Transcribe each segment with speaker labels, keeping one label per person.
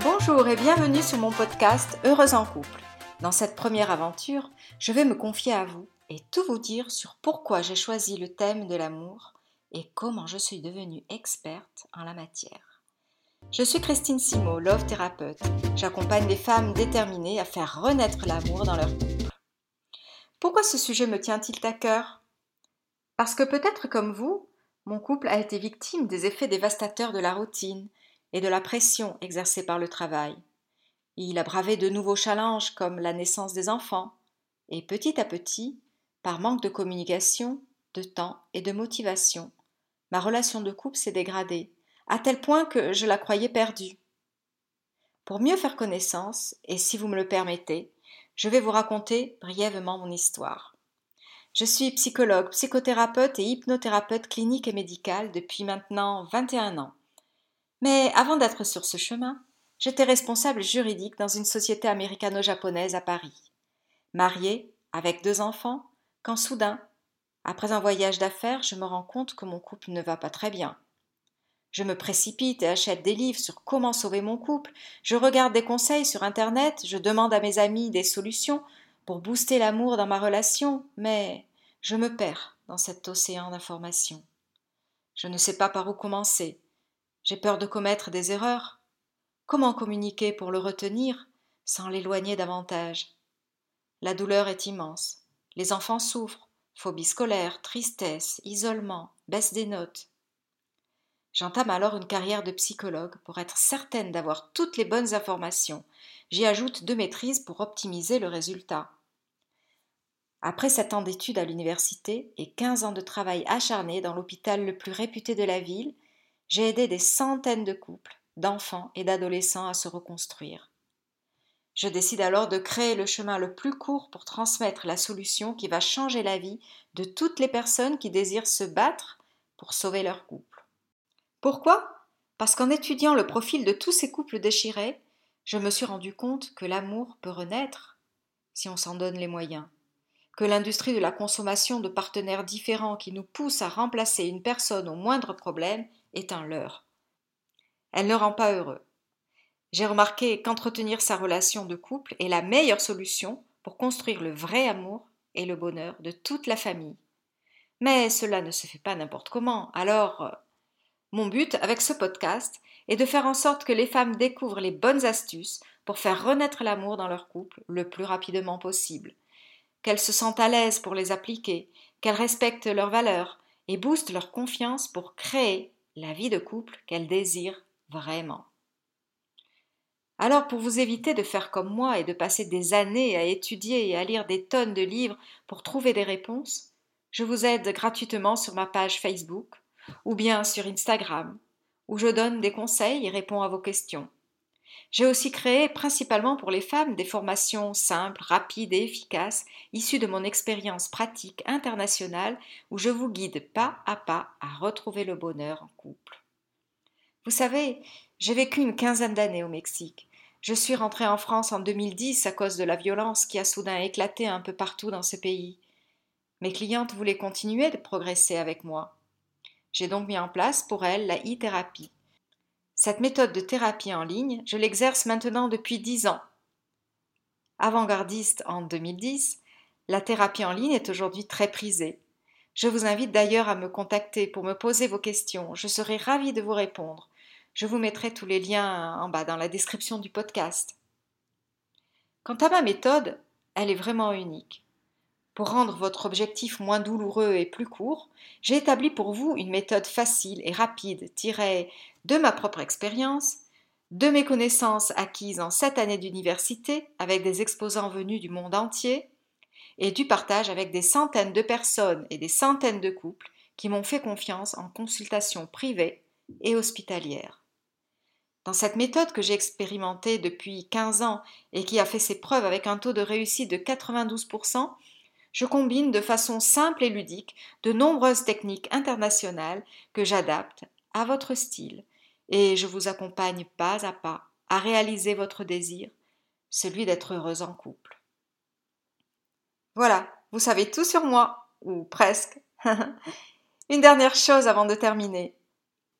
Speaker 1: Bonjour et bienvenue sur mon podcast Heureuse en couple. Dans cette première aventure, je vais me confier à vous et tout vous dire sur pourquoi j'ai choisi le thème de l'amour et comment je suis devenue experte en la matière. Je suis Christine Simo, love thérapeute. J'accompagne des femmes déterminées à faire renaître l'amour dans leur couple. Pourquoi ce sujet me tient-il à cœur? Parce que peut-être comme vous, mon couple a été victime des effets dévastateurs de la routine et de la pression exercée par le travail. Il a bravé de nouveaux challenges comme la naissance des enfants, et petit à petit, par manque de communication, de temps et de motivation, ma relation de couple s'est dégradée, à tel point que je la croyais perdue. Pour mieux faire connaissance, et si vous me le permettez, je vais vous raconter brièvement mon histoire. Je suis psychologue, psychothérapeute et hypnothérapeute clinique et médicale depuis maintenant 21 ans. Mais avant d'être sur ce chemin, j'étais responsable juridique dans une société américano-japonaise à Paris. Mariée, avec deux enfants, quand soudain, après un voyage d'affaires, je me rends compte que mon couple ne va pas très bien. Je me précipite et achète des livres sur comment sauver mon couple, je regarde des conseils sur Internet, je demande à mes amis des solutions pour booster l'amour dans ma relation, mais je me perds dans cet océan d'informations. Je ne sais pas par où commencer, j'ai peur de commettre des erreurs. Comment communiquer pour le retenir sans l'éloigner davantage? La douleur est immense. Les enfants souffrent. Phobie scolaire, tristesse, isolement, baisse des notes. J'entame alors une carrière de psychologue pour être certaine d'avoir toutes les bonnes informations. J'y ajoute deux maîtrises pour optimiser le résultat. Après sept ans d'études à l'université et quinze ans de travail acharné dans l'hôpital le plus réputé de la ville, j'ai aidé des centaines de couples, d'enfants et d'adolescents à se reconstruire. Je décide alors de créer le chemin le plus court pour transmettre la solution qui va changer la vie de toutes les personnes qui désirent se battre pour sauver leur couple. Pourquoi? Parce qu'en étudiant le profil de tous ces couples déchirés, je me suis rendu compte que l'amour peut renaître si on s'en donne les moyens, que l'industrie de la consommation de partenaires différents qui nous pousse à remplacer une personne au moindre problème est un leurre. Elle ne rend pas heureux. J'ai remarqué qu'entretenir sa relation de couple est la meilleure solution pour construire le vrai amour et le bonheur de toute la famille. Mais cela ne se fait pas n'importe comment, alors euh, mon but avec ce podcast est de faire en sorte que les femmes découvrent les bonnes astuces pour faire renaître l'amour dans leur couple le plus rapidement possible, qu'elles se sentent à l'aise pour les appliquer, qu'elles respectent leurs valeurs et boostent leur confiance pour créer la vie de couple qu'elle désire vraiment. Alors pour vous éviter de faire comme moi et de passer des années à étudier et à lire des tonnes de livres pour trouver des réponses, je vous aide gratuitement sur ma page Facebook ou bien sur Instagram, où je donne des conseils et réponds à vos questions. J'ai aussi créé, principalement pour les femmes, des formations simples, rapides et efficaces, issues de mon expérience pratique internationale, où je vous guide pas à pas à retrouver le bonheur en couple. Vous savez, j'ai vécu une quinzaine d'années au Mexique. Je suis rentrée en France en 2010 à cause de la violence qui a soudain éclaté un peu partout dans ce pays. Mes clientes voulaient continuer de progresser avec moi. J'ai donc mis en place pour elles la e-thérapie cette méthode de thérapie en ligne, je l'exerce maintenant depuis dix ans. Avant-gardiste en 2010, la thérapie en ligne est aujourd'hui très prisée. Je vous invite d'ailleurs à me contacter pour me poser vos questions. Je serai ravie de vous répondre. Je vous mettrai tous les liens en bas dans la description du podcast. Quant à ma méthode, elle est vraiment unique. Pour rendre votre objectif moins douloureux et plus court, j'ai établi pour vous une méthode facile et rapide tirée de ma propre expérience, de mes connaissances acquises en sept années d'université avec des exposants venus du monde entier, et du partage avec des centaines de personnes et des centaines de couples qui m'ont fait confiance en consultation privée et hospitalière. Dans cette méthode que j'ai expérimentée depuis 15 ans et qui a fait ses preuves avec un taux de réussite de 92%, je combine de façon simple et ludique de nombreuses techniques internationales que j'adapte à votre style et je vous accompagne pas à pas à réaliser votre désir, celui d'être heureuse en couple. Voilà, vous savez tout sur moi, ou presque. Une dernière chose avant de terminer.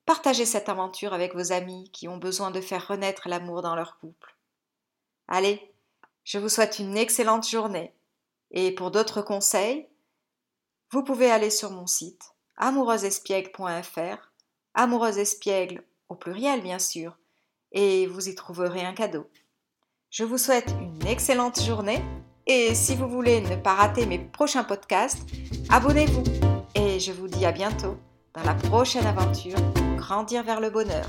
Speaker 1: Partagez cette aventure avec vos amis qui ont besoin de faire renaître l'amour dans leur couple. Allez, je vous souhaite une excellente journée. Et pour d'autres conseils, vous pouvez aller sur mon site amoureusespiègle.fr, amoureuse espiègle au pluriel bien sûr, et vous y trouverez un cadeau. Je vous souhaite une excellente journée et si vous voulez ne pas rater mes prochains podcasts, abonnez-vous et je vous dis à bientôt dans la prochaine aventure Grandir vers le bonheur.